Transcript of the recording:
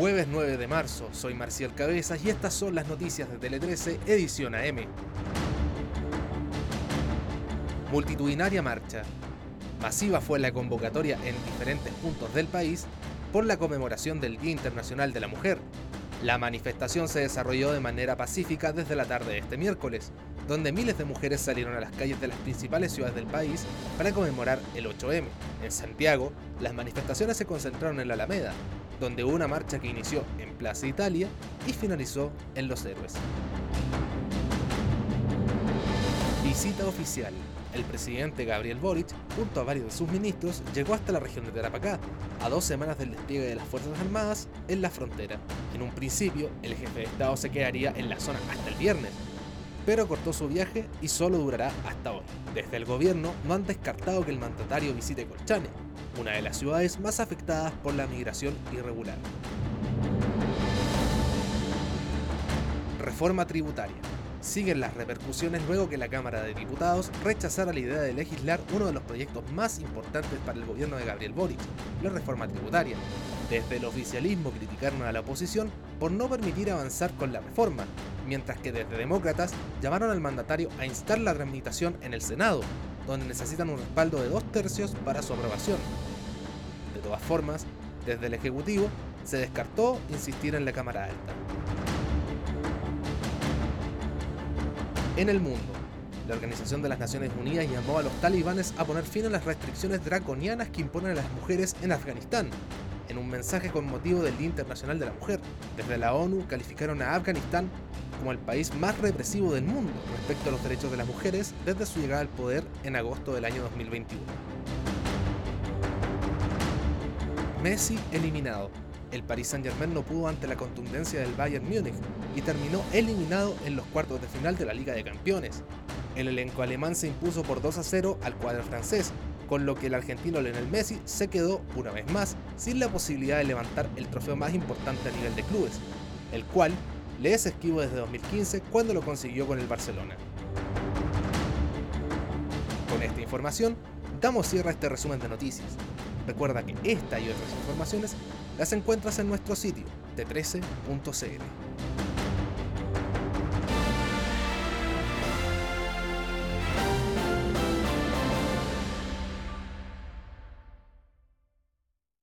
Jueves 9 de marzo, soy Marcial Cabezas y estas son las noticias de Tele 13, edición AM. Multitudinaria marcha. Masiva fue la convocatoria en diferentes puntos del país por la conmemoración del Día Internacional de la Mujer. La manifestación se desarrolló de manera pacífica desde la tarde de este miércoles, donde miles de mujeres salieron a las calles de las principales ciudades del país para conmemorar el 8M. En Santiago, las manifestaciones se concentraron en la Alameda, donde hubo una marcha que inició en Plaza Italia y finalizó en Los Héroes. Visita oficial. El presidente Gabriel Boric, junto a varios de sus ministros, llegó hasta la región de Tarapacá, a dos semanas del despliegue de las Fuerzas Armadas en la frontera. En un principio, el jefe de Estado se quedaría en la zona hasta el viernes, pero cortó su viaje y solo durará hasta hoy. Desde el gobierno no han descartado que el mandatario visite Colchane, una de las ciudades más afectadas por la migración irregular. Reforma tributaria. Siguen las repercusiones luego que la Cámara de Diputados rechazara la idea de legislar uno de los proyectos más importantes para el gobierno de Gabriel Boric, la reforma tributaria. Desde el oficialismo criticaron a la oposición por no permitir avanzar con la reforma, mientras que desde demócratas llamaron al mandatario a instar la tramitación en el Senado, donde necesitan un respaldo de dos tercios para su aprobación. De todas formas, desde el Ejecutivo se descartó insistir en la Cámara Alta. En el mundo, la Organización de las Naciones Unidas llamó a los talibanes a poner fin a las restricciones draconianas que imponen a las mujeres en Afganistán, en un mensaje con motivo del Día Internacional de la Mujer. Desde la ONU calificaron a Afganistán como el país más represivo del mundo respecto a los derechos de las mujeres desde su llegada al poder en agosto del año 2021. Messi eliminado. El Paris Saint-Germain no pudo ante la contundencia del Bayern Múnich y terminó eliminado en los cuartos de final de la Liga de Campeones. El elenco alemán se impuso por 2 a 0 al cuadro francés, con lo que el argentino Lionel Messi se quedó una vez más sin la posibilidad de levantar el trofeo más importante a nivel de clubes, el cual le es esquivo desde 2015 cuando lo consiguió con el Barcelona. Con esta información, damos cierre a este resumen de noticias. Recuerda que esta y otras informaciones las encuentras en nuestro sitio, t13.cl.